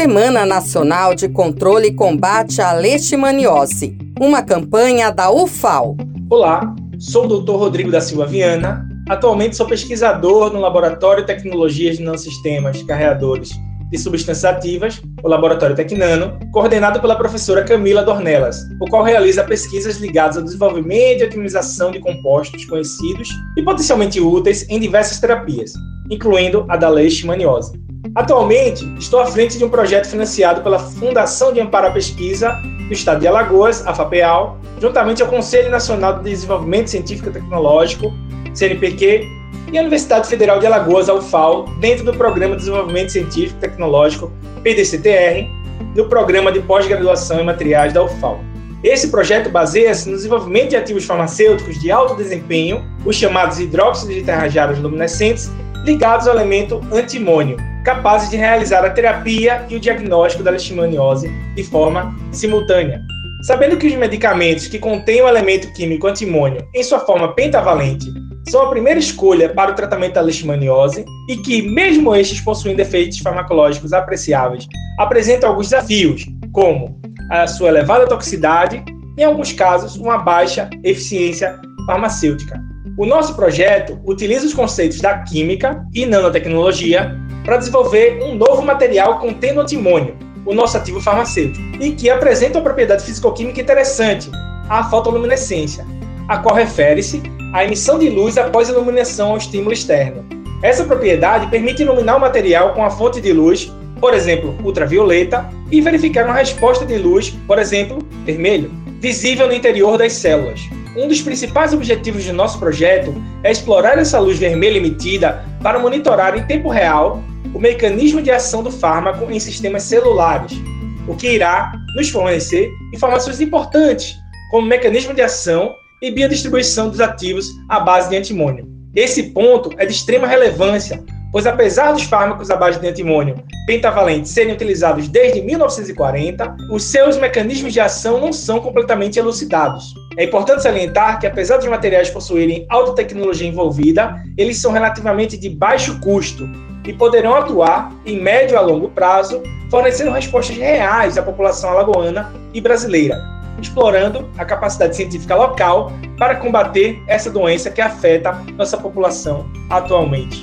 Semana Nacional de Controle e Combate à Leishmaniose, uma campanha da UFAL. Olá, sou o Dr. Rodrigo da Silva Viana. Atualmente sou pesquisador no Laboratório de Tecnologias de Nanosistemas Carreadores de Substâncias Ativas, o Laboratório Tecnano, coordenado pela professora Camila Dornelas, o qual realiza pesquisas ligadas ao desenvolvimento e otimização de compostos conhecidos e potencialmente úteis em diversas terapias, incluindo a da leishmaniose. Atualmente, estou à frente de um projeto financiado pela Fundação de Amparo à Pesquisa do Estado de Alagoas, a FAPEAL, juntamente ao Conselho Nacional de Desenvolvimento Científico e Tecnológico, CNPq, e a Universidade Federal de Alagoas, a UFAL, dentro do Programa de Desenvolvimento Científico e Tecnológico, PDCTR, no Programa de Pós-Graduação em Materiais da UFAL. Esse projeto baseia-se no desenvolvimento de ativos farmacêuticos de alto desempenho, os chamados hidróxidos de terrajadas luminescentes, ligados ao elemento antimônio, capazes de realizar a terapia e o diagnóstico da leishmaniose de forma simultânea. Sabendo que os medicamentos que contêm o elemento químico antimônio em sua forma pentavalente são a primeira escolha para o tratamento da leishmaniose e que, mesmo estes possuindo efeitos farmacológicos apreciáveis, apresentam alguns desafios, como a sua elevada toxicidade e, em alguns casos, uma baixa eficiência farmacêutica. O nosso projeto utiliza os conceitos da química e nanotecnologia para desenvolver um novo material contendo antimônio, o nosso ativo farmacêutico, e que apresenta uma propriedade físico-química interessante, a fotoluminescência, a qual refere-se à emissão de luz após iluminação ao estímulo externo. Essa propriedade permite iluminar o material com a fonte de luz, por exemplo, ultravioleta, e verificar uma resposta de luz, por exemplo, vermelho, visível no interior das células. Um dos principais objetivos do nosso projeto é explorar essa luz vermelha emitida para monitorar em tempo real o mecanismo de ação do fármaco em sistemas celulares, o que irá nos fornecer informações importantes, como mecanismo de ação e biodistribuição dos ativos à base de antimônio. Esse ponto é de extrema relevância, pois apesar dos fármacos à base de antimônio pentavalentes serem utilizados desde 1940, os seus mecanismos de ação não são completamente elucidados. É importante salientar que, apesar dos materiais possuírem alta tecnologia envolvida, eles são relativamente de baixo custo e poderão atuar em médio a longo prazo, fornecendo respostas reais à população alagoana e brasileira, explorando a capacidade científica local para combater essa doença que afeta nossa população atualmente.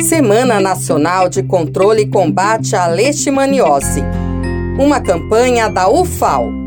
Semana Nacional de Controle e Combate à Leishmaniose. Uma campanha da UFAL